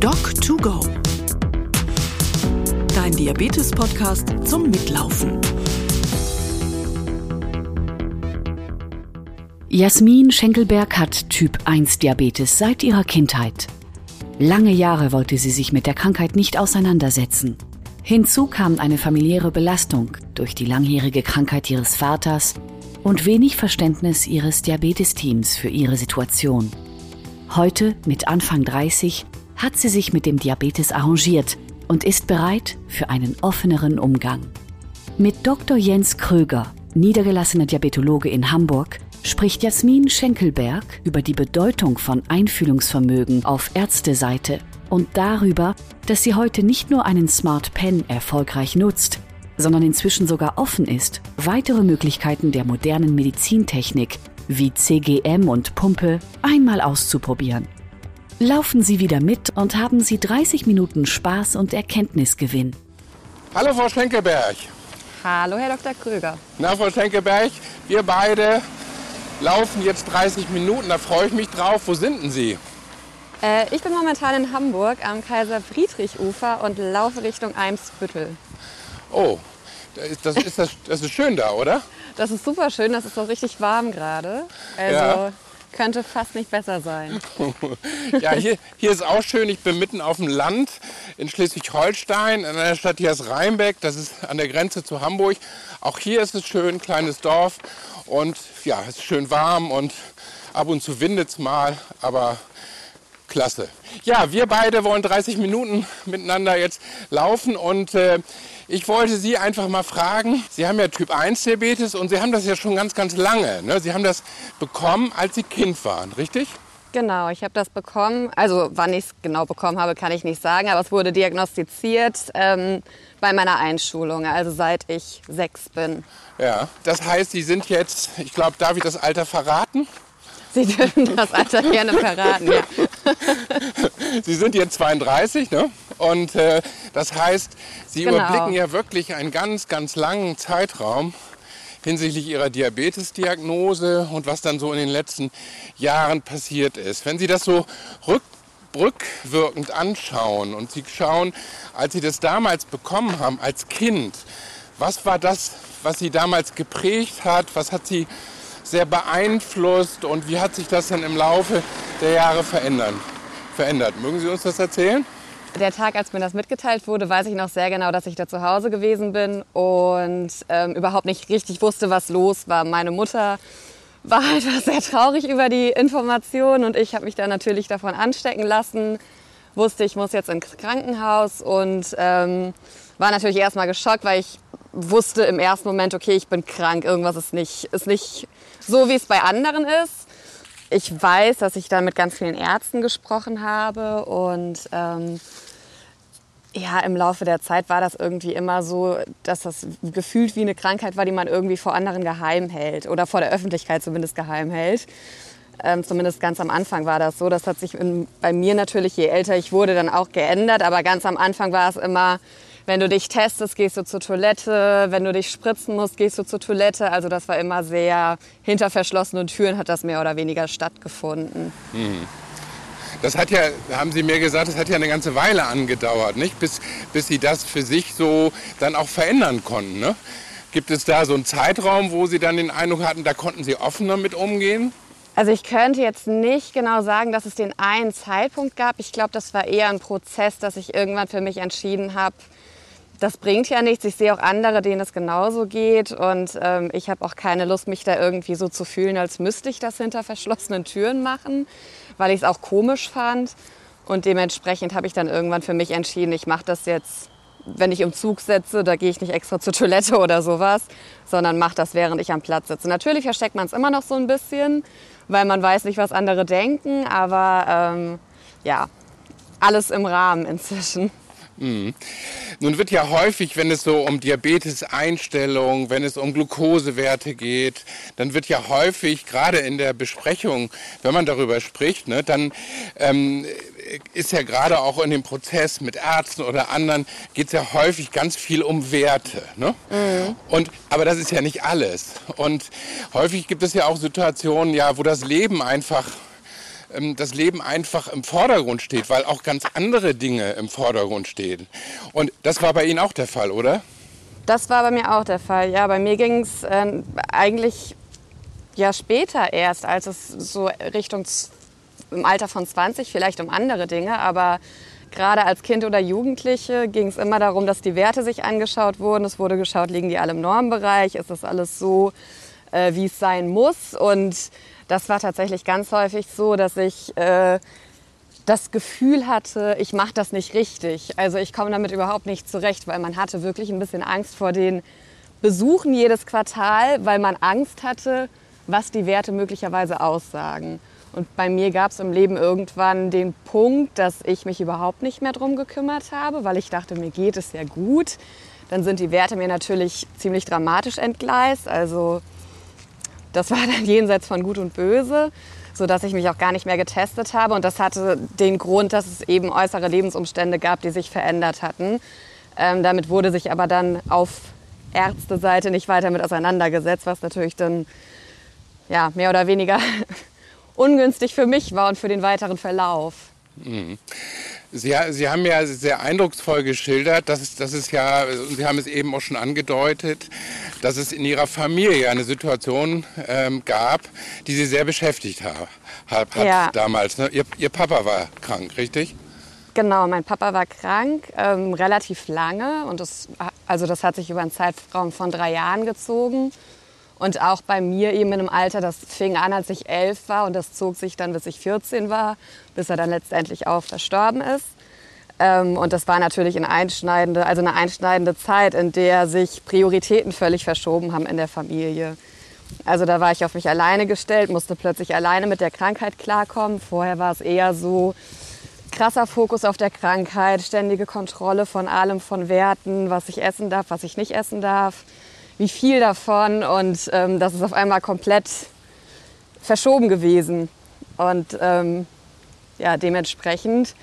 Doc2Go. Dein Diabetes-Podcast zum Mitlaufen. Jasmin Schenkelberg hat Typ 1 Diabetes seit ihrer Kindheit. Lange Jahre wollte sie sich mit der Krankheit nicht auseinandersetzen. Hinzu kam eine familiäre Belastung durch die langjährige Krankheit ihres Vaters und wenig Verständnis ihres Diabetesteams für ihre Situation. Heute, mit Anfang 30, hat sie sich mit dem Diabetes arrangiert und ist bereit für einen offeneren Umgang. Mit Dr. Jens Kröger, niedergelassener Diabetologe in Hamburg, spricht Jasmin Schenkelberg über die Bedeutung von Einfühlungsvermögen auf Ärzteseite und darüber, dass sie heute nicht nur einen Smart Pen erfolgreich nutzt, sondern inzwischen sogar offen ist, weitere Möglichkeiten der modernen Medizintechnik wie CGM und Pumpe einmal auszuprobieren. Laufen Sie wieder mit und haben Sie 30 Minuten Spaß und Erkenntnisgewinn. Hallo Frau Schenkelberg. Hallo Herr Dr. Krüger. Na Frau Schenkelberg, wir beide laufen jetzt 30 Minuten, da freue ich mich drauf. Wo sind denn Sie? Äh, ich bin momentan in Hamburg am Kaiser-Friedrich-Ufer und laufe Richtung Eimsbüttel. Oh, das ist, das, das ist schön da, oder? Das ist super schön, das ist so richtig warm gerade. Also Ja. Könnte fast nicht besser sein. Ja, hier, hier ist auch schön. Ich bin mitten auf dem Land in Schleswig-Holstein, in einer Stadt, die heißt Rheinbeck. Das ist an der Grenze zu Hamburg. Auch hier ist es schön, kleines Dorf. Und ja, es ist schön warm und ab und zu windet es mal, aber klasse. Ja, wir beide wollen 30 Minuten miteinander jetzt laufen und äh, ich wollte Sie einfach mal fragen, Sie haben ja Typ 1 Diabetes und Sie haben das ja schon ganz, ganz lange. Ne? Sie haben das bekommen, als Sie Kind waren, richtig? Genau, ich habe das bekommen. Also wann ich es genau bekommen habe, kann ich nicht sagen, aber es wurde diagnostiziert ähm, bei meiner Einschulung, also seit ich sechs bin. Ja. Das heißt, Sie sind jetzt, ich glaube, darf ich das Alter verraten? Sie dürfen das Alter gerne verraten, ja. Sie sind jetzt 32, ne? Und äh, das heißt, Sie Genau. überblicken ja wirklich einen ganz, ganz langen Zeitraum hinsichtlich Ihrer Diabetesdiagnose und was dann so in den letzten Jahren passiert ist. Wenn Sie das so rück, rückwirkend anschauen und Sie schauen, als Sie das damals bekommen haben, als Kind, was war das, was Sie damals geprägt hat? Was hat Sie sehr beeinflusst und wie hat sich das dann im Laufe der Jahre verändern, verändert? Mögen Sie uns das erzählen? Der Tag, als mir das mitgeteilt wurde, weiß ich noch sehr genau, dass ich da zu Hause gewesen bin und ähm, überhaupt nicht richtig wusste, was los war. Meine Mutter war einfach sehr traurig über die Information und ich habe mich dann natürlich davon anstecken lassen. Wusste, ich muss jetzt ins Krankenhaus und ähm, war natürlich erstmal geschockt, weil ich wusste im ersten Moment, okay, ich bin krank, irgendwas ist nicht, ist nicht so, wie es bei anderen ist. Ich weiß, dass ich dann mit ganz vielen Ärzten gesprochen habe und ähm, ja, im Laufe der Zeit war das irgendwie immer so, dass das gefühlt wie eine Krankheit war, die man irgendwie vor anderen geheim hält oder vor der Öffentlichkeit zumindest geheim hält. Ähm, zumindest ganz am Anfang war das so. Das hat sich in, bei mir natürlich, je älter ich wurde, dann auch geändert. Aber ganz am Anfang war es immer, wenn du dich testest, gehst du zur Toilette. Wenn du dich spritzen musst, gehst du zur Toilette. Also das war immer sehr hinter verschlossenen Türen hat das mehr oder weniger stattgefunden. Das hat ja, haben Sie mir gesagt, das hat ja eine ganze Weile angedauert, nicht? Bis, bis Sie das für sich so dann auch verändern konnten. Ne? Gibt es da so einen Zeitraum, wo Sie dann den Eindruck hatten, da konnten Sie offener mit umgehen? Also ich könnte jetzt nicht genau sagen, dass es den einen Zeitpunkt gab. Ich glaube, das war eher ein Prozess, dass ich irgendwann für mich entschieden habe, das bringt ja nichts. Ich sehe auch andere, denen es genauso geht. Und ähm, ich habe auch keine Lust, mich da irgendwie so zu fühlen, als müsste ich das hinter verschlossenen Türen machen, weil ich es auch komisch fand. Und dementsprechend habe ich dann irgendwann für mich entschieden, ich mache das jetzt, wenn ich im Zug sitze, da gehe ich nicht extra zur Toilette oder sowas, sondern mache das, während ich am Platz sitze. Natürlich versteckt man es immer noch so ein bisschen, weil man weiß nicht, was andere denken. Aber ähm, ja, alles im Rahmen inzwischen. Nun wird ja häufig, wenn es so um Diabetes-Einstellung, wenn es um Glukosewerte geht, dann wird ja häufig, gerade in der Besprechung, wenn man darüber spricht, ne, dann ähm, ist ja gerade auch in dem Prozess mit Ärzten oder anderen, geht es ja häufig ganz viel um Werte. Ne? Und, aber das ist ja nicht alles. Und häufig gibt es ja auch Situationen, ja, wo das Leben einfach das Leben einfach im Vordergrund steht, weil auch ganz andere Dinge im Vordergrund stehen. Und das war bei Ihnen auch der Fall, oder? Das war bei mir auch der Fall. Ja, bei mir ging es äh, eigentlich ja später erst, als es so Richtung im Alter von 20 vielleicht um andere Dinge, aber gerade als Kind oder Jugendliche ging es immer darum, dass die Werte sich angeschaut wurden. Es wurde geschaut, liegen die alle im Normbereich, ist das alles so, äh, wie es sein muss. Und das war tatsächlich ganz häufig so, dass ich äh, das Gefühl hatte, ich mache das nicht richtig. Also ich komme damit überhaupt nicht zurecht, weil man hatte wirklich ein bisschen Angst vor den Besuchen jedes Quartal, weil man Angst hatte, was die Werte möglicherweise aussagen. Und bei mir gab es im Leben irgendwann den Punkt, dass ich mich überhaupt nicht mehr drum gekümmert habe, weil ich dachte, mir geht es ja gut. Dann sind die Werte mir natürlich ziemlich dramatisch entgleist. Also das war dann jenseits von Gut und Böse, sodass ich mich auch gar nicht mehr getestet habe. Und das hatte den Grund, dass es eben äußere Lebensumstände gab, die sich verändert hatten. Ähm, damit wurde sich aber dann auf Ärzteseite nicht weiter mit auseinandergesetzt, was natürlich dann ja, mehr oder weniger ungünstig für mich war und für den weiteren Verlauf. Mhm. Sie, Sie, haben ja sehr eindrucksvoll geschildert, dass es, dass es ja, Sie haben es eben auch schon angedeutet, dass es in Ihrer Familie eine Situation ähm, gab, die Sie sehr beschäftigt hat, hat ja. damals. Ne? Ihr, Ihr, Papa war krank, richtig? Genau, mein Papa war krank, ähm, relativ lange und das, also das hat sich über einen Zeitraum von drei Jahren gezogen. Und auch bei mir eben in einem Alter, das fing an, als ich elf war und das zog sich dann, bis ich 14 war, bis er dann letztendlich auch verstorben ist. Ähm, und das war natürlich eine einschneidende, also eine einschneidende Zeit, in der sich Prioritäten völlig verschoben haben in der Familie. Also da war ich auf mich alleine gestellt, musste plötzlich alleine mit der Krankheit klarkommen. Vorher war es eher so krasser Fokus auf der Krankheit, ständige Kontrolle von allem, von Werten, was ich essen darf, was ich nicht essen darf wie viel davon und ähm, das ist auf einmal komplett verschoben gewesen. Und ähm, ja, dementsprechend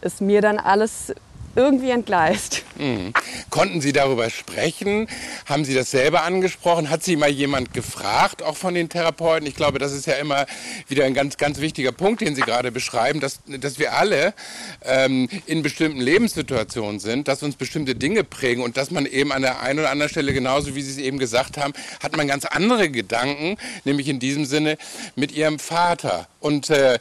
ist mir dann alles irgendwie entgleist. Mhm. Konnten Sie darüber sprechen? Haben Sie das selber angesprochen? Hat Sie mal jemand gefragt, auch von den Therapeuten? Ich glaube, das ist ja immer wieder ein ganz, ganz wichtiger Punkt, den Sie gerade beschreiben, dass, dass wir alle ähm, in bestimmten Lebenssituationen sind, dass uns bestimmte Dinge prägen und dass man eben an der einen oder anderen Stelle, genauso wie Sie es eben gesagt haben, hat man ganz andere Gedanken, nämlich in diesem Sinne mit Ihrem Vater. Und äh,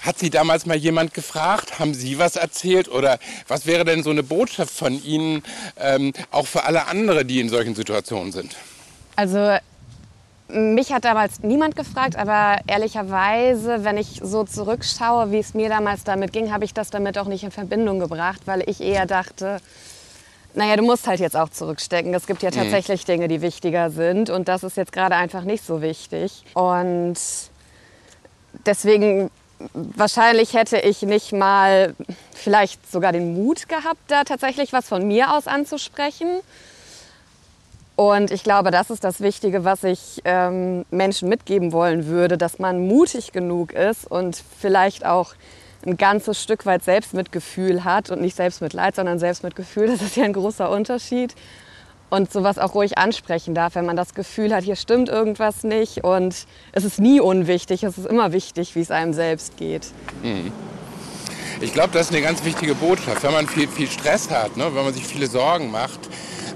hat Sie damals mal jemand gefragt? Haben Sie was erzählt? Oder was wäre denn so eine Botschaft von Ihnen ähm, auch für alle anderen, die in solchen Situationen sind? Also mich hat damals niemand gefragt, aber ehrlicherweise, wenn ich so zurückschaue, wie es mir damals damit ging, habe ich das damit auch nicht in Verbindung gebracht, weil ich eher dachte, naja, du musst halt jetzt auch zurückstecken. Es gibt ja mhm. tatsächlich mhm. Dinge, die wichtiger sind und das ist jetzt gerade einfach nicht so wichtig. Und deswegen wahrscheinlich hätte ich nicht mal vielleicht sogar den Mut gehabt, da tatsächlich was von mir aus anzusprechen. Und ich glaube, das ist das Wichtige, was ich ähm, Menschen mitgeben wollen würde, dass man mutig genug ist und vielleicht auch ein ganzes Stück weit Selbstmitgefühl hat und nicht Selbstmitleid, sondern Selbstmitgefühl. Das ist ja ein großer Unterschied und sowas auch ruhig ansprechen darf, wenn man das Gefühl hat, hier stimmt irgendwas nicht und es ist nie unwichtig, es ist immer wichtig, wie es einem selbst geht. Mhm. Ich glaube, das ist eine ganz wichtige Botschaft. Wenn man viel, viel Stress hat, ne, wenn man sich viele Sorgen macht,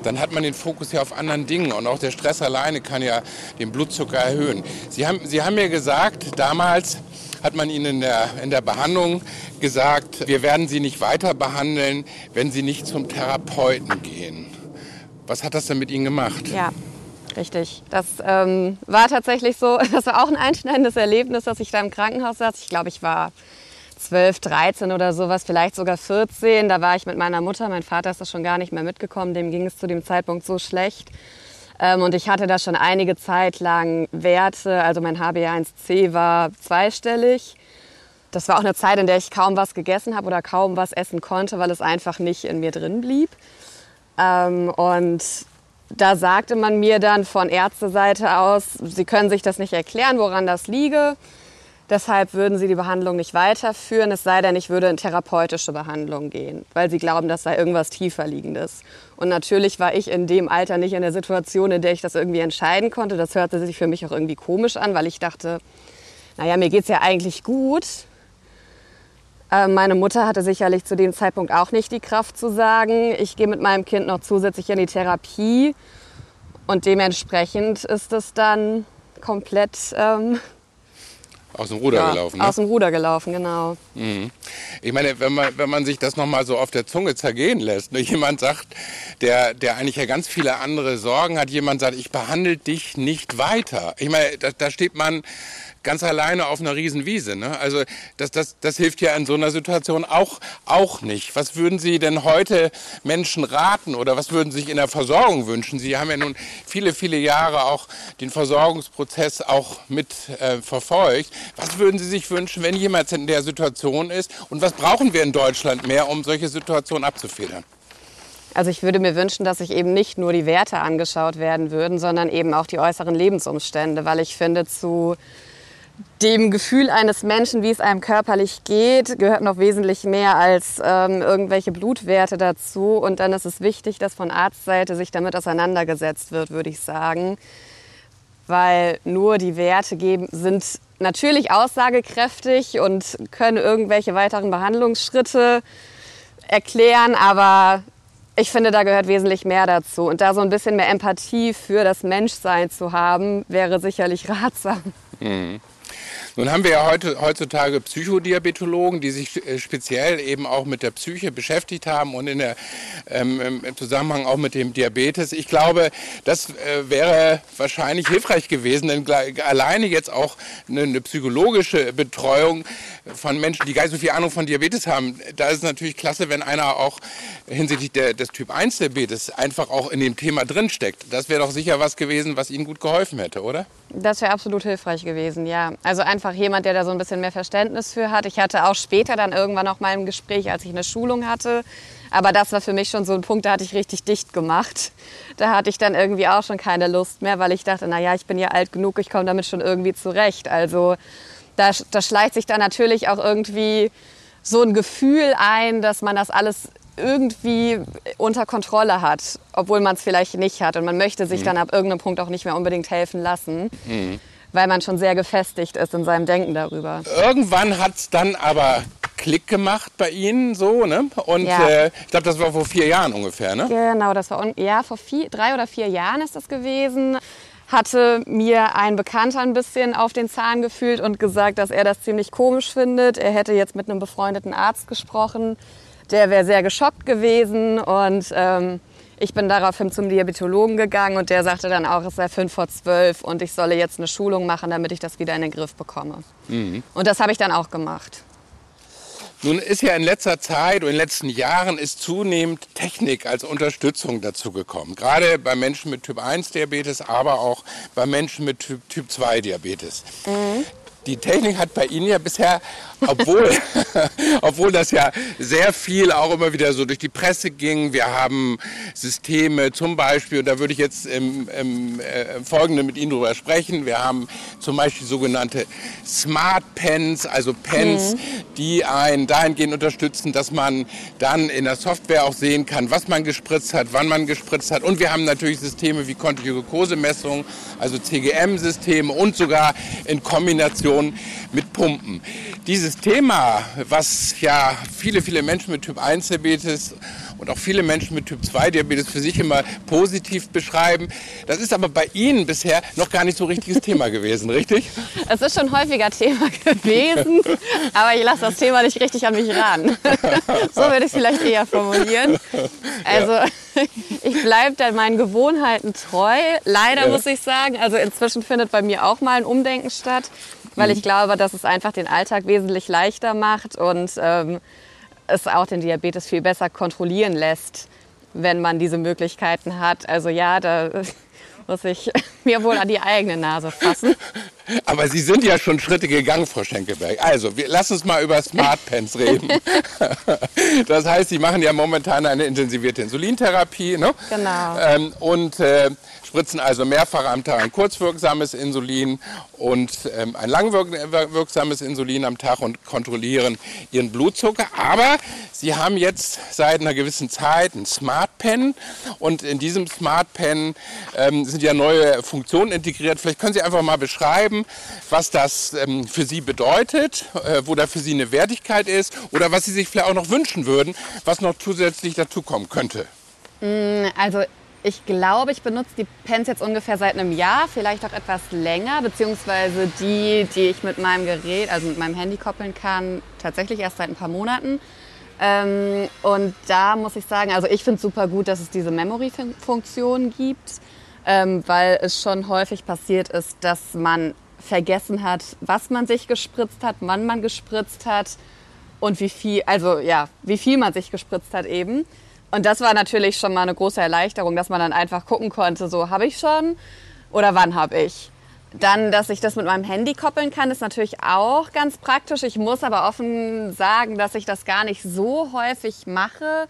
dann hat man den Fokus ja auf anderen Dingen. Und auch der Stress alleine kann ja den Blutzucker erhöhen. Sie haben, Sie haben mir gesagt, damals hat man Ihnen in der, in der Behandlung gesagt, wir werden Sie nicht weiter behandeln, wenn Sie nicht zum Therapeuten gehen. Was hat das denn mit Ihnen gemacht? Ja, richtig. Das ähm, war tatsächlich so, das war auch ein einschneidendes Erlebnis, dass ich da im Krankenhaus saß. Ich glaube, ich war 12, 13 oder sowas, vielleicht sogar 14. Da war ich mit meiner Mutter. Mein Vater ist da schon gar nicht mehr mitgekommen. Dem ging es zu dem Zeitpunkt so schlecht. Ähm, und ich hatte da schon einige Zeit lang Werte. Also mein HbA1c war zweistellig. Das war auch eine Zeit, in der ich kaum was gegessen habe oder kaum was essen konnte, weil es einfach nicht in mir drin blieb. Ähm, und da sagte man mir dann von Ärzteseite aus, sie können sich das nicht erklären, woran das liege. Deshalb würden sie die Behandlung nicht weiterführen, es sei denn, ich würde in therapeutische Behandlung gehen, weil sie glauben, das sei irgendwas tiefer liegendes. Und natürlich war ich in dem Alter nicht in der Situation, in der ich das irgendwie entscheiden konnte. Das hörte sich für mich auch irgendwie komisch an, weil ich dachte, naja, mir geht es ja eigentlich gut. Äh, meine Mutter hatte sicherlich zu dem Zeitpunkt auch nicht die Kraft zu sagen, ich gehe mit meinem Kind noch zusätzlich in die Therapie. Und dementsprechend ist es dann komplett ähm, aus dem Ruder ja, gelaufen. Ne? Aus dem Ruder gelaufen, genau. Mhm. Ich meine, wenn man, wenn man sich das nochmal so auf der Zunge zergehen lässt, ne? jemand sagt, der, der eigentlich ja ganz viele andere Sorgen hat, jemand sagt, ich behandle dich nicht weiter. Ich meine, da, da steht man ganz alleine auf einer Riesenwiese. Ne? Also das, das, das hilft ja in so einer Situation auch, auch nicht. Was würden Sie denn heute Menschen raten oder was würden Sie sich in der Versorgung wünschen? Sie haben ja nun viele, viele Jahre auch den Versorgungsprozess auch mit äh, verfolgt. Was würden Sie sich wünschen, wenn jemand in der Situation ist? Und was brauchen wir in Deutschland mehr, um solche Situationen abzufedern? Also ich würde mir wünschen, dass sich eben nicht nur die Werte angeschaut werden würden, sondern eben auch die äußeren Lebensumstände, weil ich finde, zu dem Gefühl eines Menschen, wie es einem körperlich geht, gehört noch wesentlich mehr als ähm, irgendwelche Blutwerte dazu. Und dann ist es wichtig, dass von Arztseite sich damit auseinandergesetzt wird, würde ich sagen. Weil nur die Werte geben, sind natürlich aussagekräftig und können irgendwelche weiteren Behandlungsschritte erklären, aber ich finde, da gehört wesentlich mehr dazu. Und da so ein bisschen mehr Empathie für das Menschsein zu haben, wäre sicherlich ratsam. Mhm. Nun haben wir ja heute, heutzutage Psychodiabetologen, die sich äh, speziell eben auch mit der Psyche beschäftigt haben und in der, ähm, im Zusammenhang auch mit dem Diabetes. Ich glaube, das äh, wäre wahrscheinlich hilfreich gewesen, denn alleine jetzt auch eine, eine, psychologische Betreuung von Menschen, die gar nicht so viel Ahnung von Diabetes haben, da ist es natürlich klasse, wenn einer auch hinsichtlich der, des Typ 1 Diabetes einfach auch in dem Thema drinsteckt. Das wäre doch sicher was gewesen, was Ihnen gut geholfen hätte, oder? Das wäre absolut hilfreich gewesen, ja. Also einfach jemand, der da so ein bisschen mehr Verständnis für hat. Ich hatte auch später dann irgendwann noch mal ein Gespräch, als ich eine Schulung hatte. Aber das war für mich schon so ein Punkt, da hatte ich richtig dicht gemacht. Da hatte ich dann irgendwie auch schon keine Lust mehr, weil ich dachte, naja, ich bin ja alt genug, ich komme damit schon irgendwie zurecht. Also da, da schleicht sich dann natürlich auch irgendwie so ein Gefühl ein, dass man das alles irgendwie unter Kontrolle hat, obwohl man es vielleicht nicht hat. Und man möchte sich mhm. dann ab irgendeinem Punkt auch nicht mehr unbedingt helfen lassen. Mhm. Weil man schon sehr gefestigt ist in seinem Denken darüber. Irgendwann hat es dann aber Klick gemacht bei Ihnen so, ne? Und ja. äh, ich glaube, das war vor vier Jahren ungefähr, ne? Genau, das war ja vor vier, drei oder vier Jahren ist das gewesen. Hatte mir ein Bekannter ein bisschen auf den Zahn gefühlt und gesagt, dass er das ziemlich komisch findet. Er hätte jetzt mit einem befreundeten Arzt gesprochen der wäre sehr geschockt gewesen und ähm, ich bin daraufhin zum Diabetologen gegangen und der sagte dann auch, es sei fünf vor zwölf und ich solle jetzt eine Schulung machen, damit ich das wieder in den Griff bekomme. Mhm. Und das habe ich dann auch gemacht. Nun ist ja in letzter Zeit und in den letzten Jahren ist zunehmend Technik als Unterstützung dazu gekommen. Gerade bei Menschen mit Typ 1 Diabetes, aber auch bei Menschen mit Typ, typ 2 Diabetes. Mhm die Technik hat bei Ihnen ja bisher, obwohl, obwohl das ja sehr viel auch immer wieder so durch die Presse ging, wir haben Systeme zum Beispiel, und da würde ich jetzt im, im äh, Folgenden mit Ihnen drüber sprechen, wir haben zum Beispiel sogenannte Smart Pens, also Pens, mhm. die einen dahingehend unterstützen, dass man dann in der Software auch sehen kann, was man gespritzt hat, wann man gespritzt hat. Und wir haben natürlich Systeme wie Kontinuokosemessung, also CGM-Systeme und sogar in Kombination Kombination mit Pumpen. Dieses Thema, was ja viele, viele Menschen mit Typ 1 Diabetes und auch viele Menschen mit Typ 2 Diabetes für sich immer positiv beschreiben. Das ist aber bei Ihnen bisher noch gar nicht so richtiges Thema gewesen, richtig? Es ist schon häufiger Thema gewesen, aber ich lasse das Thema nicht richtig an mich ran. so würde ich es vielleicht eher formulieren. Also ich bleibe dann meinen Gewohnheiten treu. Leider ja. muss ich sagen, also inzwischen findet bei mir auch mal ein Umdenken statt weil ich mhm. glaube, dass es einfach den Alltag wesentlich leichter macht und ähm, es auch den Diabetes viel besser kontrollieren lässt, wenn man diese Möglichkeiten hat. Also ja, da muss ich mir wohl an die eigene Nase fassen. Aber Sie sind ja schon Schritte gegangen, Frau Schenkelberg. Also, wir, lass uns mal über Smart Pens reden. das heißt, Sie machen ja momentan eine intensivierte Insulintherapie. Ne? Genau. Ähm, und äh, spritzen also mehrfach am Tag ein kurzwirksames Insulin und ähm, ein langwirksames Insulin am Tag und kontrollieren ihren Blutzucker. Aber sie haben jetzt seit einer gewissen Zeit ein Smart Pen und in diesem Smart Pen ähm, sind ja neue Funktionen integriert. Vielleicht können Sie einfach mal beschreiben, was das ähm, für Sie bedeutet, äh, wo da für Sie eine Wertigkeit ist oder was Sie sich vielleicht auch noch wünschen würden, was noch zusätzlich dazukommen könnte. Mm, also ich glaube, ich benutze die Pens jetzt ungefähr seit einem Jahr, vielleicht auch etwas länger, beziehungsweise die, die ich mit meinem Gerät, also mit meinem Handy koppeln kann, tatsächlich erst seit ein paar Monaten. Ähm, und da muss ich sagen, also ich finde es super gut, dass es diese Memory-Funktion gibt, ähm, weil es schon häufig passiert ist, dass man vergessen hat, was man sich gespritzt hat, wann man gespritzt hat und wie viel, also ja, wie viel man sich gespritzt hat eben. Und das war natürlich schon mal eine große Erleichterung, dass man dann einfach gucken konnte, so habe ich schon oder wann habe ich. Dann, dass ich das mit meinem Handy koppeln kann, ist natürlich auch ganz praktisch. Ich muss aber offen sagen, dass ich das gar nicht so häufig mache,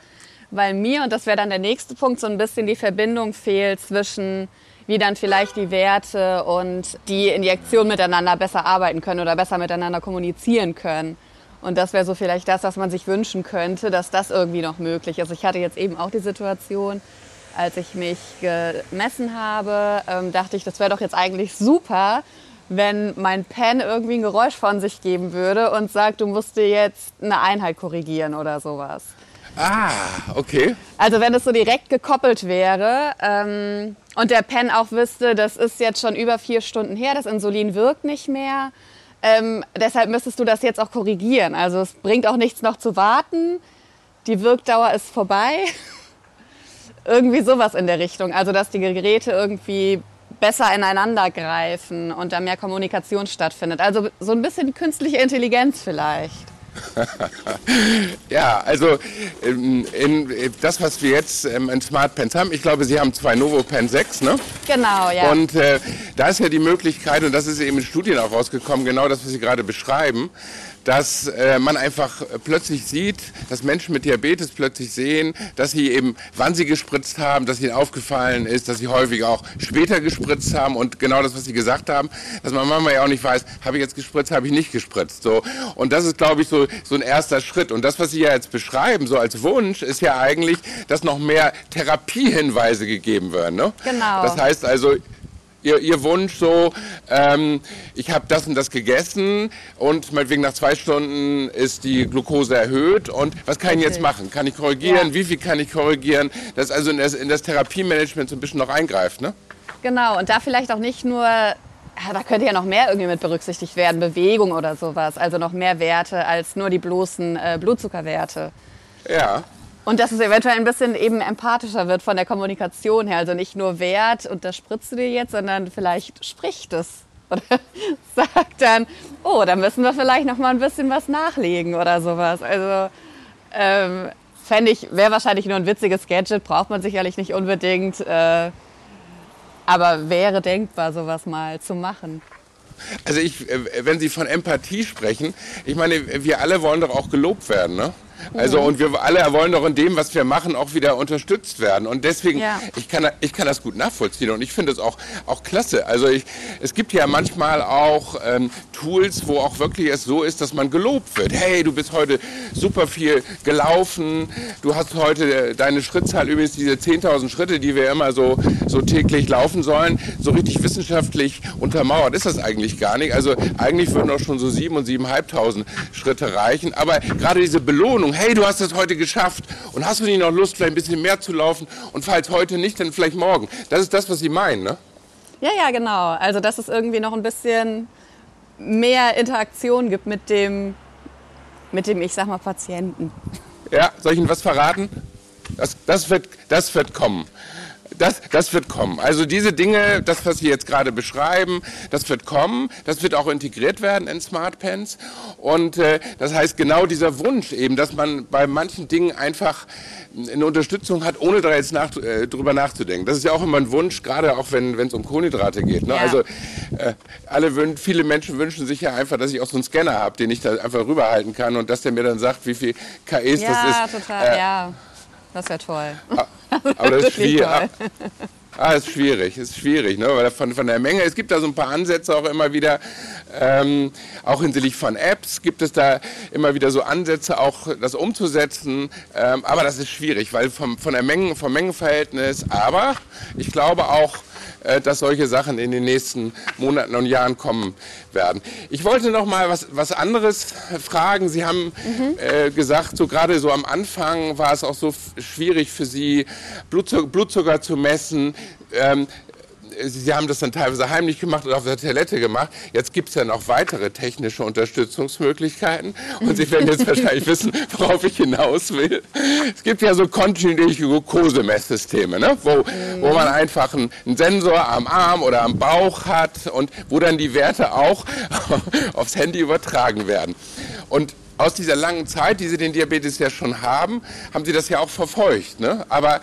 weil mir, und das wäre dann der nächste Punkt, so ein bisschen die Verbindung fehlt zwischen wie dann vielleicht die Werte und die Injektion miteinander besser arbeiten können oder besser miteinander kommunizieren können. Und das wäre so vielleicht das, was man sich wünschen könnte, dass das irgendwie noch möglich ist. Ich hatte jetzt eben auch die Situation, als ich mich gemessen habe, ähm, dachte ich, das wäre doch jetzt eigentlich super, wenn mein Pen irgendwie ein Geräusch von sich geben würde und sagt, du musst dir jetzt eine Einheit korrigieren oder sowas. Ah, okay. Also wenn es so direkt gekoppelt wäre ähm, und der Pen auch wüsste, das ist jetzt schon über vier Stunden her, das Insulin wirkt nicht mehr, ähm, deshalb müsstest du das jetzt auch korrigieren. Also es bringt auch nichts noch zu warten. Die Wirkdauer ist vorbei. irgendwie sowas in der Richtung. Also dass die Geräte irgendwie besser ineinander greifen und da mehr Kommunikation stattfindet. Also so ein bisschen künstliche Intelligenz vielleicht. ja, also in, in, das, was wir jetzt ähm, in Smart Pens haben, ich glaube, Sie haben zwei Novo Pen 6, ne? Genau, ja. Und äh, da ist ja die Möglichkeit, und das ist eben in Studien auch rausgekommen, genau das, was Sie gerade beschreiben, dass äh, man einfach plötzlich sieht, dass Menschen mit Diabetes plötzlich sehen, dass sie eben, wann sie gespritzt haben, dass ihnen aufgefallen ist, dass sie häufig auch später gespritzt haben und genau das, was sie gesagt haben, dass man manchmal ja auch nicht weiß, habe ich jetzt gespritzt, habe ich nicht gespritzt. So. Und das ist, glaube ich, so, so ein erster Schritt. Und das, was Sie ja jetzt beschreiben, so als Wunsch, ist ja eigentlich, dass noch mehr Therapiehinweise gegeben werden. Ne? Genau. Das heißt also, Ihr, ihr, Wunsch so, ähm, ich habe das und das gegessen und meinetwegen nach zwei Stunden ist die Glucose erhöht und was kann ich jetzt machen? Kann ich korrigieren? Ja. Wie viel kann ich korrigieren? Das also in das, in das Therapiemanagement so ein bisschen noch eingreift, ne? Genau, und da vielleicht auch nicht nur da könnte ja noch mehr irgendwie mit berücksichtigt werden, Bewegung oder sowas, also noch mehr Werte als nur die bloßen äh, Blutzuckerwerte. Ja. Und dass es eventuell ein bisschen eben empathischer wird von der Kommunikation her. Also nicht nur Wert und das spritzt du dir jetzt, sondern vielleicht spricht es oder sagt dann, oh, da müssen wir vielleicht noch mal ein bisschen was nachlegen oder sowas. Also ähm, fände ich, wäre wahrscheinlich nur ein witziges Gadget, braucht man sicherlich nicht unbedingt, äh, aber wäre denkbar, sowas mal zu machen. Also ich, äh, wenn Sie von Empathie sprechen, ich meine, wir alle wollen doch auch gelobt werden, ne? Also und wir alle wollen doch in dem, was wir machen, auch wieder unterstützt werden. Und deswegen, ja. ich, kann, ich kann das gut nachvollziehen und ich finde es auch, auch klasse. Also ich, es gibt ja manchmal auch ähm, Tools, wo auch wirklich es so ist, dass man gelobt wird. Hey, du bist heute super viel gelaufen, du hast heute deine Schrittzahl, übrigens diese 10.000 Schritte, die wir immer so, so täglich laufen sollen, so richtig wissenschaftlich untermauert ist das eigentlich gar nicht. Also eigentlich würden auch schon so 7.000 und 7.500 Schritte reichen. Aber gerade diese Belohnung, hey, du hast es heute geschafft und hast du nicht noch Lust, vielleicht ein bisschen mehr zu laufen und falls heute nicht, dann vielleicht morgen. Das ist das, was Sie meinen, ne? Ja, ja, genau. Also, dass es irgendwie noch ein bisschen mehr Interaktion gibt mit dem, mit dem ich sag mal, Patienten. Ja, soll ich Ihnen was verraten? Das, das, wird, das wird kommen das, das wird kommen. Also diese Dinge, das, was Sie jetzt gerade beschreiben, das wird kommen. Das wird auch integriert werden in Smart Pens. Und äh, das heißt genau dieser Wunsch eben, dass man bei manchen Dingen einfach eine Unterstützung hat, ohne da jetzt nach, äh, drüber nachzudenken. Das ist ja auch immer ein Wunsch, gerade auch wenn es um Kohlenhydrate geht. Ne? Ja. Also äh, alle wün viele Menschen wünschen sich ja einfach, dass ich auch so einen Scanner habe, den ich da einfach rüberhalten kann und dass der mir dann sagt, wie viel KEs ja, das ist. Ja, total, äh, ja. Das wäre toll. Aber das ist schwierig. Ah, ist schwierig, ist schwierig, ne? weil von, von der Menge, es gibt da so ein paar Ansätze auch immer wieder, ähm, auch hinsichtlich von Apps gibt es da immer wieder so Ansätze, auch das umzusetzen, ähm, aber das ist schwierig, weil vom, von der Menge, vom Mengenverhältnis, aber ich glaube auch, dass solche Sachen in den nächsten Monaten und Jahren kommen werden. Ich wollte noch mal was, was anderes fragen. Sie haben mhm. äh, gesagt, so gerade so am Anfang war es auch so schwierig für Sie, Blutzucker, Blutzucker zu messen. Ähm, Sie haben das dann teilweise heimlich gemacht oder auf der Toilette gemacht. Jetzt gibt es ja noch weitere technische Unterstützungsmöglichkeiten. Und Sie werden jetzt wahrscheinlich wissen, worauf ich hinaus will. Es gibt ja so kontinuierliche Glukosemesssysteme, ne? wo, wo man einfach einen, Sensor am Arm oder am Bauch hat und wo dann die Werte auch aufs Handy übertragen werden. Und aus dieser langen Zeit, die Sie den Diabetes ja schon haben, haben Sie das ja auch verfolgt. Ne? Aber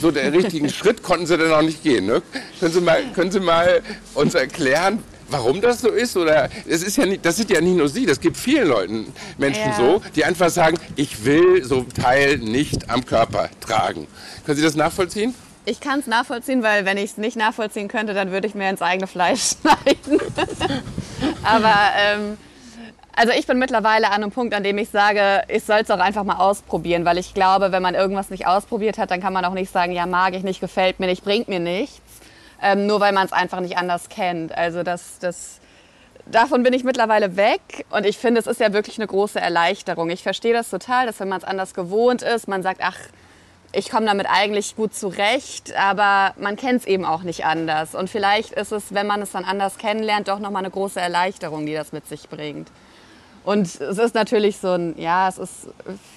so der richtigen Schritt konnten sie dann noch nicht gehen. Ne? Können, sie mal, können Sie mal uns erklären, warum das so ist? Oder es ist ja nicht, das sind ja nicht nur Sie, das gibt vielen Leuten, Menschen ja. so, die einfach sagen, ich will so ein Teil nicht am Körper tragen. Können Sie das nachvollziehen? Ich kann es nachvollziehen, weil wenn ich es nicht nachvollziehen könnte, dann würde ich mir ins eigene Fleisch schneiden. Aber ähm, also ich bin mittlerweile an einem Punkt, an dem ich sage, ich soll es auch einfach mal ausprobieren, weil ich glaube, wenn man irgendwas nicht ausprobiert hat, dann kann man auch nicht sagen, ja mag ich nicht, gefällt mir nicht, bringt mir nichts, ähm, nur weil man es einfach nicht anders kennt. Also das, das, davon bin ich mittlerweile weg und ich finde, es ist ja wirklich eine große Erleichterung. Ich verstehe das total, dass wenn man es anders gewohnt ist, man sagt, ach, ich komme damit eigentlich gut zurecht, aber man kennt es eben auch nicht anders. Und vielleicht ist es, wenn man es dann anders kennenlernt, doch nochmal eine große Erleichterung, die das mit sich bringt. Und es ist natürlich so ein, ja, es ist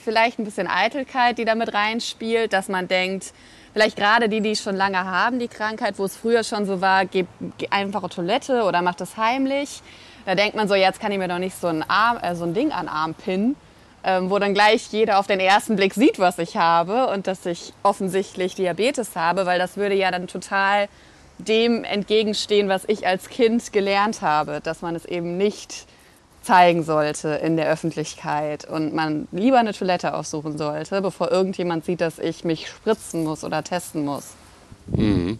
vielleicht ein bisschen Eitelkeit, die damit reinspielt, dass man denkt, vielleicht gerade die, die schon lange haben, die Krankheit, wo es früher schon so war, geh, geh einfach Toilette oder mach das heimlich. Da denkt man so, jetzt kann ich mir doch nicht so ein, Arm, äh, so ein Ding an den Arm pinnen, ähm, wo dann gleich jeder auf den ersten Blick sieht, was ich habe und dass ich offensichtlich Diabetes habe, weil das würde ja dann total dem entgegenstehen, was ich als Kind gelernt habe, dass man es eben nicht zeigen sollte in der Öffentlichkeit und man lieber eine Toilette aufsuchen sollte, bevor irgendjemand sieht, dass ich mich spritzen muss oder testen muss. Mhm.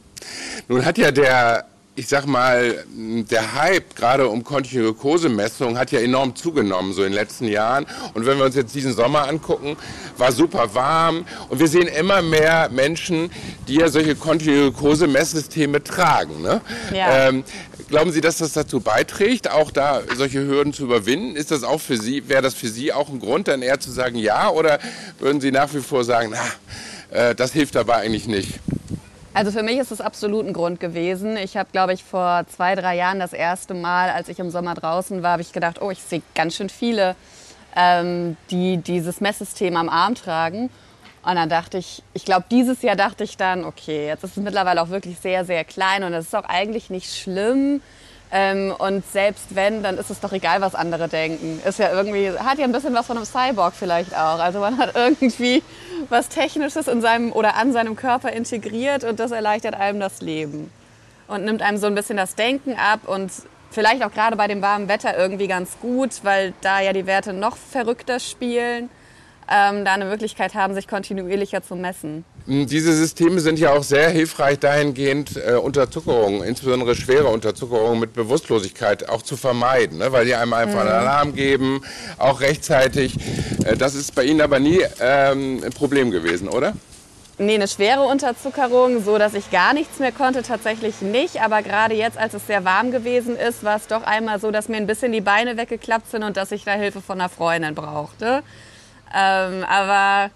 Nun hat ja der ich sag mal, der Hype gerade um Kontinuikosemessungen hat ja enorm zugenommen so in den letzten Jahren. Und wenn wir uns jetzt diesen Sommer angucken, war super warm und wir sehen immer mehr Menschen, die ja solche Kontinuikosemesssysteme tragen. Ne? Ja. Ähm, glauben Sie, dass das dazu beiträgt, auch da solche Hürden zu überwinden? Ist das auch für Sie, wäre das für Sie auch ein Grund, dann eher zu sagen ja oder würden Sie nach wie vor sagen, na, äh, das hilft dabei eigentlich nicht? Also für mich ist es absolut ein Grund gewesen. Ich habe, glaube ich, vor zwei, drei Jahren das erste Mal, als ich im Sommer draußen war, habe ich gedacht, oh, ich sehe ganz schön viele, ähm, die dieses Messsystem am Arm tragen. Und dann dachte ich, ich glaube, dieses Jahr dachte ich dann, okay, jetzt ist es mittlerweile auch wirklich sehr, sehr klein und es ist auch eigentlich nicht schlimm. Ähm, und selbst wenn, dann ist es doch egal, was andere denken. Ist ja irgendwie, hat ja ein bisschen was von einem Cyborg vielleicht auch. Also man hat irgendwie was Technisches in seinem oder an seinem Körper integriert und das erleichtert einem das Leben. Und nimmt einem so ein bisschen das Denken ab und vielleicht auch gerade bei dem warmen Wetter irgendwie ganz gut, weil da ja die Werte noch verrückter spielen ähm, da eine Möglichkeit haben, sich kontinuierlicher zu messen. Hm, diese Systeme sind ja auch sehr hilfreich dahingehend, äh, Unterzuckerung, insbesondere schwere Unterzuckerung mit Bewusstlosigkeit auch zu vermeiden, ne? weil die einem einfach einen mhm. Alarm geben, auch rechtzeitig. Äh, das ist bei Ihnen aber nie ähm, ein Problem gewesen, oder? Nee, eine schwere Unterzuckerung, so dass ich gar nichts mehr konnte, tatsächlich nicht. Aber gerade jetzt, als es sehr warm gewesen ist, war es doch einmal so, dass mir ein bisschen die Beine weggeklappt sind und dass ich da Hilfe von einer Freundin brauchte. Ähm, aber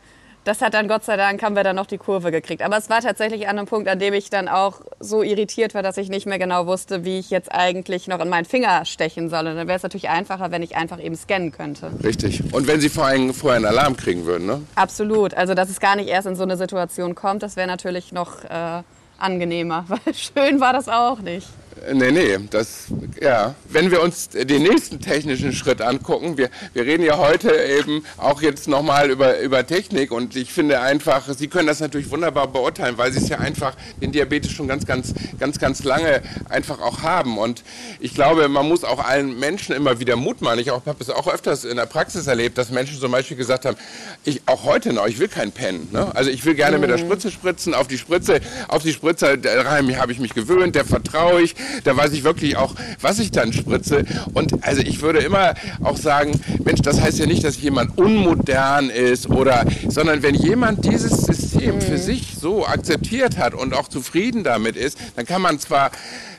das hat dann Gott sei Dank, haben wir dann noch die Kurve gekriegt. Aber es war tatsächlich an einem Punkt, an dem ich dann auch so irritiert war, dass ich nicht mehr genau wusste, wie ich jetzt eigentlich noch in meinen Finger stechen soll. Und dann wäre es natürlich einfacher, wenn ich einfach eben scannen könnte. Richtig. Und wenn Sie vor allem vorher einen Alarm kriegen würden, ne? Absolut. Also, dass es gar nicht erst in so eine Situation kommt, das wäre natürlich noch äh, angenehmer, weil schön war das auch nicht. Nee, nee, das, ja. Wenn wir uns den nächsten technischen Schritt angucken, wir, wir reden ja heute eben auch jetzt nochmal über, über Technik und ich finde einfach, Sie können das natürlich wunderbar beurteilen, weil Sie es ja einfach den Diabetes schon ganz, ganz, ganz, ganz lange einfach auch haben und ich glaube, man muss auch allen Menschen immer wieder Mut machen. Ich habe es auch öfters in der Praxis erlebt, dass Menschen zum Beispiel gesagt haben, ich, auch heute noch, ich will kein Pen. Ne? Also ich will gerne mit der mhm. Spritze spritzen, auf die Spritze, auf die Spritze, da habe ich mich gewöhnt, der vertraue ich, da weiß ich wirklich auch, was ich dann spritze. Und also ich würde immer auch sagen, Mensch, das heißt ja nicht, dass jemand unmodern ist oder, sondern wenn jemand dieses System für mhm. sich so akzeptiert hat und auch zufrieden damit ist, dann kann man zwar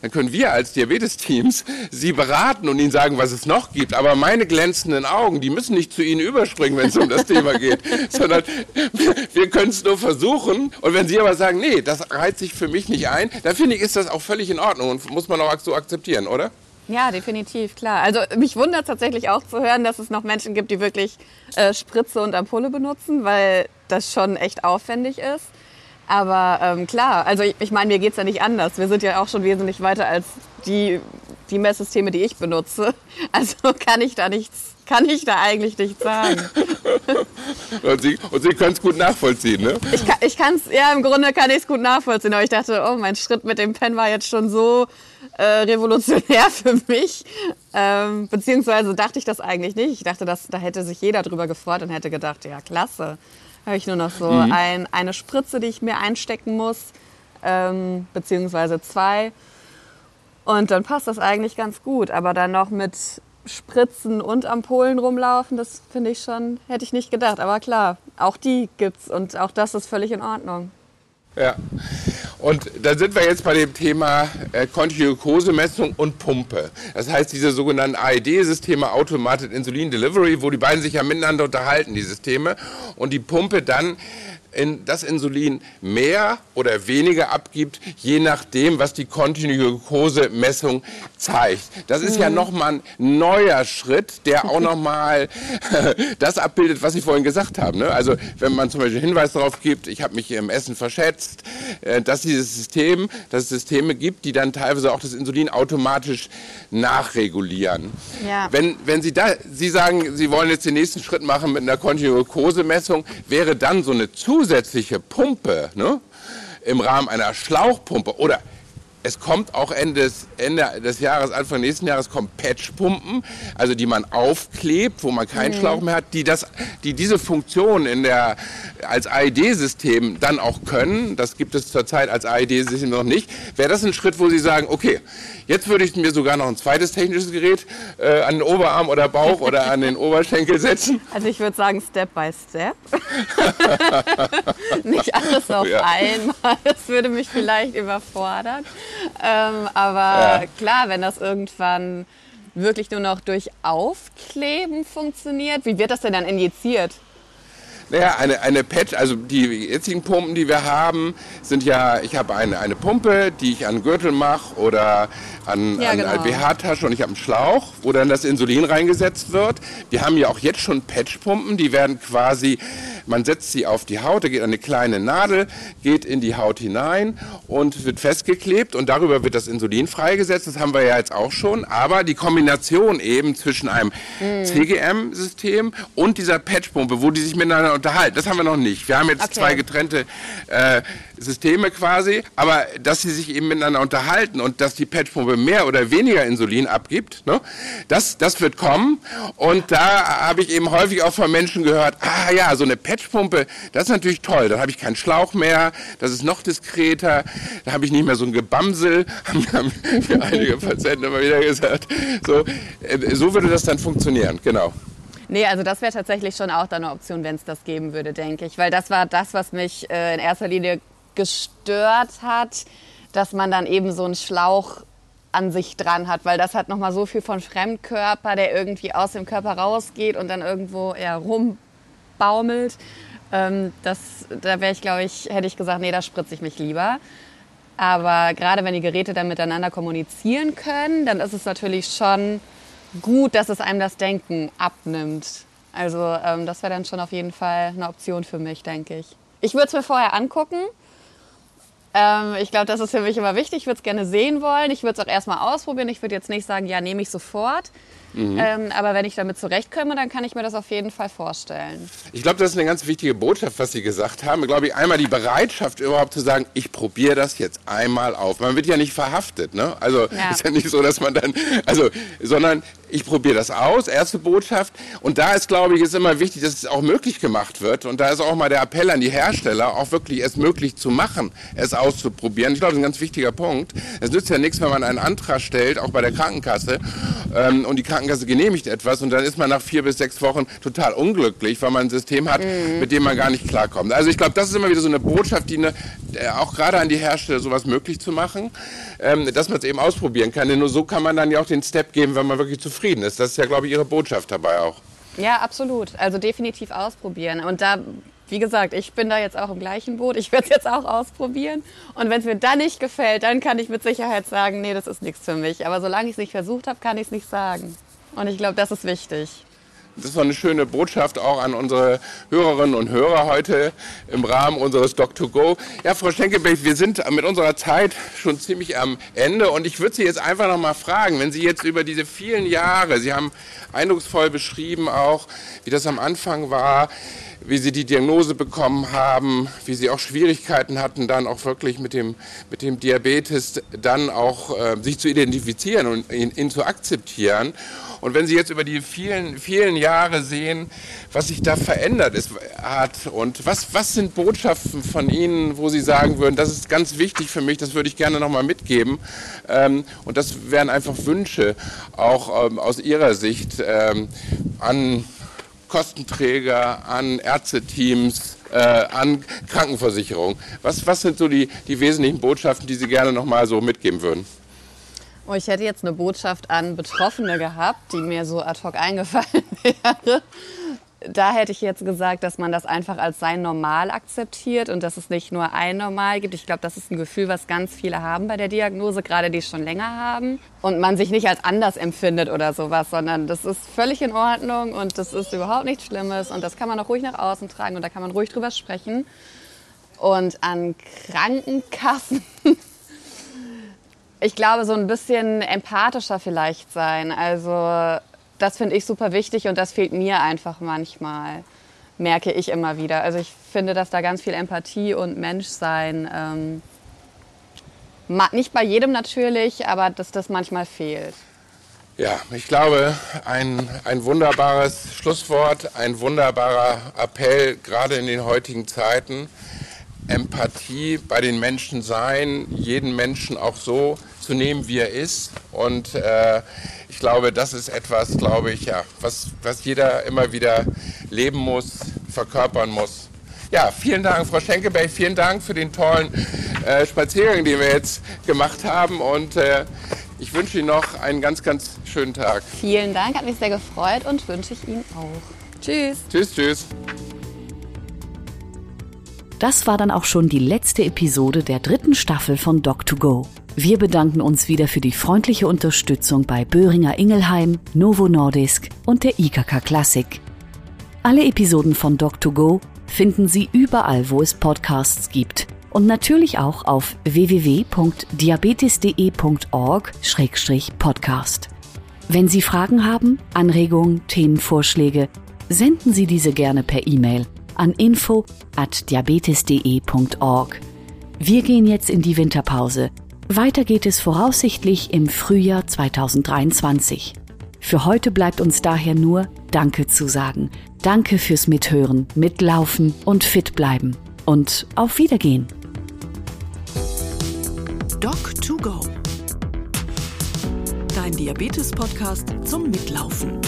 dann können wir als Diabetesteams Sie beraten und Ihnen sagen, was es noch gibt. Aber meine glänzenden Augen, die müssen nicht zu Ihnen überspringen, wenn es um das Thema geht, sondern wir können es nur versuchen. Und wenn Sie aber sagen, nee, das reizt sich für mich nicht ein, dann finde ich, ist das auch völlig in Ordnung und muss man auch so akzeptieren, oder? Ja, definitiv, klar. Also mich wundert tatsächlich auch zu hören, dass es noch Menschen gibt, die wirklich äh, Spritze und Ampulle benutzen, weil das schon echt aufwendig ist. Aber ähm, klar, also ich, ich meine, mir geht es ja nicht anders. Wir sind ja auch schon wesentlich weiter als die, die Messsysteme, die ich benutze. Also kann ich da nichts, kann ich da eigentlich nichts sagen. und Sie, und Sie können es gut nachvollziehen, ne? Ich kann es, ja, im Grunde kann ich es gut nachvollziehen. Aber ich dachte, oh, mein Schritt mit dem Pen war jetzt schon so äh, revolutionär für mich. Ähm, beziehungsweise dachte ich das eigentlich nicht. Ich dachte, dass, da hätte sich jeder drüber gefreut und hätte gedacht, ja, klasse habe ich nur noch so mhm. ein, eine Spritze, die ich mir einstecken muss, ähm, beziehungsweise zwei. Und dann passt das eigentlich ganz gut. Aber dann noch mit Spritzen und Ampullen rumlaufen, das finde ich schon, hätte ich nicht gedacht. Aber klar, auch die gibt's und auch das ist völlig in Ordnung. Ja. Und da sind wir jetzt bei dem Thema äh, Kontinukosemessung und Pumpe. Das heißt, diese sogenannten AED-Systeme, Automated Insulin Delivery, wo die beiden sich ja miteinander unterhalten, die Systeme, und die Pumpe dann in das Insulin mehr oder weniger abgibt, je nachdem, was die kontinuierliche Glukosemessung zeigt. Das ist mhm. ja nochmal ein neuer Schritt, der auch nochmal das abbildet, was ich vorhin gesagt habe. Ne? Also wenn man zum Beispiel Hinweis darauf gibt, ich habe mich im Essen verschätzt, äh, dass dieses System, dass es Systeme gibt, die dann teilweise auch das Insulin automatisch nachregulieren. Ja. Wenn, wenn Sie da, Sie sagen, Sie wollen jetzt den nächsten Schritt machen mit einer kontinuierlichen Glukosemessung, wäre dann so eine zusätzliche zusätzliche Pumpe ne, im Rahmen einer Schlauchpumpe oder es kommt auch Ende des, Ende des Jahres, Anfang nächsten Jahres kommen Patchpumpen, also die man aufklebt, wo man keinen mhm. Schlauch mehr hat, die, das, die diese Funktion in der, als AED-System dann auch können. Das gibt es zurzeit als AED-System noch nicht. Wäre das ein Schritt, wo Sie sagen, okay, jetzt würde ich mir sogar noch ein zweites technisches Gerät äh, an den Oberarm oder Bauch oder an den Oberschenkel setzen? Also ich würde sagen Step by Step. nicht alles auf ja. einmal. Das würde mich vielleicht überfordern. Ähm, aber ja. klar, wenn das irgendwann wirklich nur noch durch Aufkleben funktioniert, wie wird das denn dann injiziert? Naja, eine, eine Patch, also die jetzigen Pumpen, die wir haben, sind ja, ich habe eine, eine Pumpe, die ich an Gürtel mache oder an, ja, an genau. BH-Tasche und ich habe einen Schlauch, wo dann das Insulin reingesetzt wird. Wir haben ja auch jetzt schon Patchpumpen, die werden quasi, man setzt sie auf die Haut, da geht eine kleine Nadel, geht in die Haut hinein und wird festgeklebt und darüber wird das Insulin freigesetzt. Das haben wir ja jetzt auch schon, aber die Kombination eben zwischen einem mhm. CGM-System und dieser Patchpumpe, wo die sich miteinander unterhalten, das haben wir noch nicht. Wir haben jetzt okay. zwei getrennte äh, Systeme quasi, aber dass sie sich eben miteinander unterhalten und dass die Patchpumpe mehr oder weniger Insulin abgibt, ne, das, das wird kommen. Und da habe ich eben häufig auch von Menschen gehört, ah ja, so eine Patchpumpe, das ist natürlich toll, dann habe ich keinen Schlauch mehr, das ist noch diskreter, da habe ich nicht mehr so ein Gebamsel, haben mir einige Patienten immer wieder gesagt. So, äh, so würde das dann funktionieren, genau. Nee, also das wäre tatsächlich schon auch dann eine Option, wenn es das geben würde, denke ich. Weil das war das, was mich äh, in erster Linie gestört hat, dass man dann eben so einen Schlauch an sich dran hat, weil das hat nochmal so viel von Fremdkörper, der irgendwie aus dem Körper rausgeht und dann irgendwo eher rumbaumelt. Ähm, das, da wäre ich, glaube ich, hätte ich gesagt, nee, da spritze ich mich lieber. Aber gerade wenn die Geräte dann miteinander kommunizieren können, dann ist es natürlich schon gut, dass es einem das Denken abnimmt. Also ähm, das wäre dann schon auf jeden Fall eine Option für mich, denke ich. Ich würde es mir vorher angucken Ähm, ich glaube, das ist für mich immer wichtig. Ich würde es gerne sehen wollen. Ich würde es auch erstmal ausprobieren. Ich würde jetzt nicht sagen, ja, nehme ich sofort. Mhm. Ähm, aber wenn ich damit zurechtkomme, dann kann ich mir das auf jeden Fall vorstellen. Ich glaube, das ist eine ganz wichtige Botschaft, was Sie gesagt haben. Ich glaube, einmal die Bereitschaft überhaupt zu sagen, ich probiere das jetzt einmal auf. Man wird ja nicht verhaftet, ne? Also ja. ist ja nicht so, dass man dann, also, sondern ich probiere das aus, erste Botschaft. Und da ist, glaube ich, ist immer wichtig, dass es auch möglich gemacht wird. Und da ist auch mal der Appell an die Hersteller, auch wirklich es möglich zu machen, es auszuprobieren. Ich glaube, das ist ein ganz wichtiger Punkt. Es nützt ja nichts, wenn man einen Antrag stellt, auch bei der Krankenkasse, ähm, und die Krankenkasse genehmigt etwas und dann ist man nach vier bis sechs Wochen total unglücklich, weil man ein System hat, mhm. mit dem man gar nicht klarkommt. Also ich glaube, das ist immer wieder so eine Botschaft, die eine, äh, auch gerade an die Hersteller sowas möglich zu machen, ähm, dass man es eben ausprobieren kann. Denn nur so kann man dann ja auch den Step geben, wenn man wirklich zufrieden ist. Das ist ja, glaube ich, Ihre Botschaft dabei auch. Ja, absolut. Also definitiv ausprobieren. Und da wie gesagt, ich bin da jetzt auch im gleichen Boot. Ich werde es jetzt auch ausprobieren. Und wenn es mir dann nicht gefällt, dann kann ich mit Sicherheit sagen, nee, das ist nichts für mich. Aber solange ich es nicht versucht habe, kann ich es nicht sagen. Und ich glaube, das ist wichtig. Das ist eine schöne Botschaft auch an unsere Hörerinnen und Hörer heute im Rahmen unseres Doc2Go. Ja, Frau Schenkelbeck, wir sind mit unserer Zeit schon ziemlich am Ende und ich würde Sie jetzt einfach noch mal fragen, wenn Sie jetzt über diese vielen Jahre, Sie haben eindrucksvoll beschrieben auch, wie das am Anfang war, wie sie die Diagnose bekommen haben, wie sie auch Schwierigkeiten hatten, dann auch wirklich mit dem, mit dem Diabetes dann auch äh, sich zu identifizieren und ihn, ihn, zu akzeptieren. Und wenn Sie jetzt über die vielen, vielen Jahre sehen, was sich da verändert ist, hat und was, was sind Botschaften von Ihnen, wo Sie sagen würden, das ist ganz wichtig für mich, das würde ich gerne nochmal mitgeben. Ähm, und das wären einfach Wünsche, auch ähm, aus Ihrer Sicht ähm, an Kostenträger, an Ärzteteams, äh, an Krankenversicherung. Was, was sind so die, die wesentlichen Botschaften, die Sie gerne noch mal so mitgeben würden? Oh, ich hätte jetzt eine Botschaft an Betroffene gehabt, die mir so ad hoc eingefallen wäre da hätte ich jetzt gesagt, dass man das einfach als sein Normal akzeptiert und dass es nicht nur ein Normal gibt. Ich glaube, das ist ein Gefühl, was ganz viele haben bei der Diagnose, gerade die es schon länger haben. Und man sich nicht als anders empfindet oder sowas, sondern das ist völlig in Ordnung und das ist überhaupt nichts Schlimmes und das kann man auch ruhig nach außen tragen und da kann man ruhig drüber sprechen. Und an Krankenkassen ich glaube, so ein bisschen empathischer vielleicht sein. Also das finde ich super wichtig und das fehlt mir einfach manchmal, merke ich immer wieder. Also ich finde, dass da ganz viel Empathie und Menschsein, ähm, nicht bei jedem natürlich, aber dass das manchmal fehlt. Ja, ich glaube, ein, ein wunderbares Schlusswort, ein wunderbarer Appell, gerade in den heutigen Zeiten. Empathie bei den Menschen sein, jeden Menschen auch so zu nehmen, wie er ist. Und äh, ich glaube, das ist etwas, glaube ich, ja, was, was jeder immer wieder leben muss, verkörpern muss. Ja, vielen Dank, Frau Schenkeberg, vielen Dank für den tollen äh, Spaziergang, den wir jetzt gemacht haben. Und äh, ich wünsche Ihnen noch einen ganz, ganz schönen Tag. Vielen Dank, hat mich sehr gefreut und wünsche ich Ihnen auch. Tschüss. Tschüss, tschüss. Das war dann auch schon die letzte Episode der dritten Staffel von Doc2Go. Wir bedanken uns wieder für die freundliche Unterstützung bei Böhringer Ingelheim, Novo Nordisk und der IKK Klassik. Alle Episoden von Doc2Go finden Sie überall, wo es Podcasts gibt und natürlich auch auf www.diabetes.de.org-podcast. Wenn Sie Fragen haben, Anregungen, Themenvorschläge, senden Sie diese gerne per E-Mail an info at diabetes.de.org. Wir gehen jetzt in die Winterpause weiter geht es voraussichtlich im Frühjahr 2023. Für heute bleibt uns daher nur Danke zu sagen. Danke fürs Mithören, Mitlaufen und fit bleiben. Und auf Wiedergehen. Doc2Go. Dein Diabetes-Podcast zum Mitlaufen.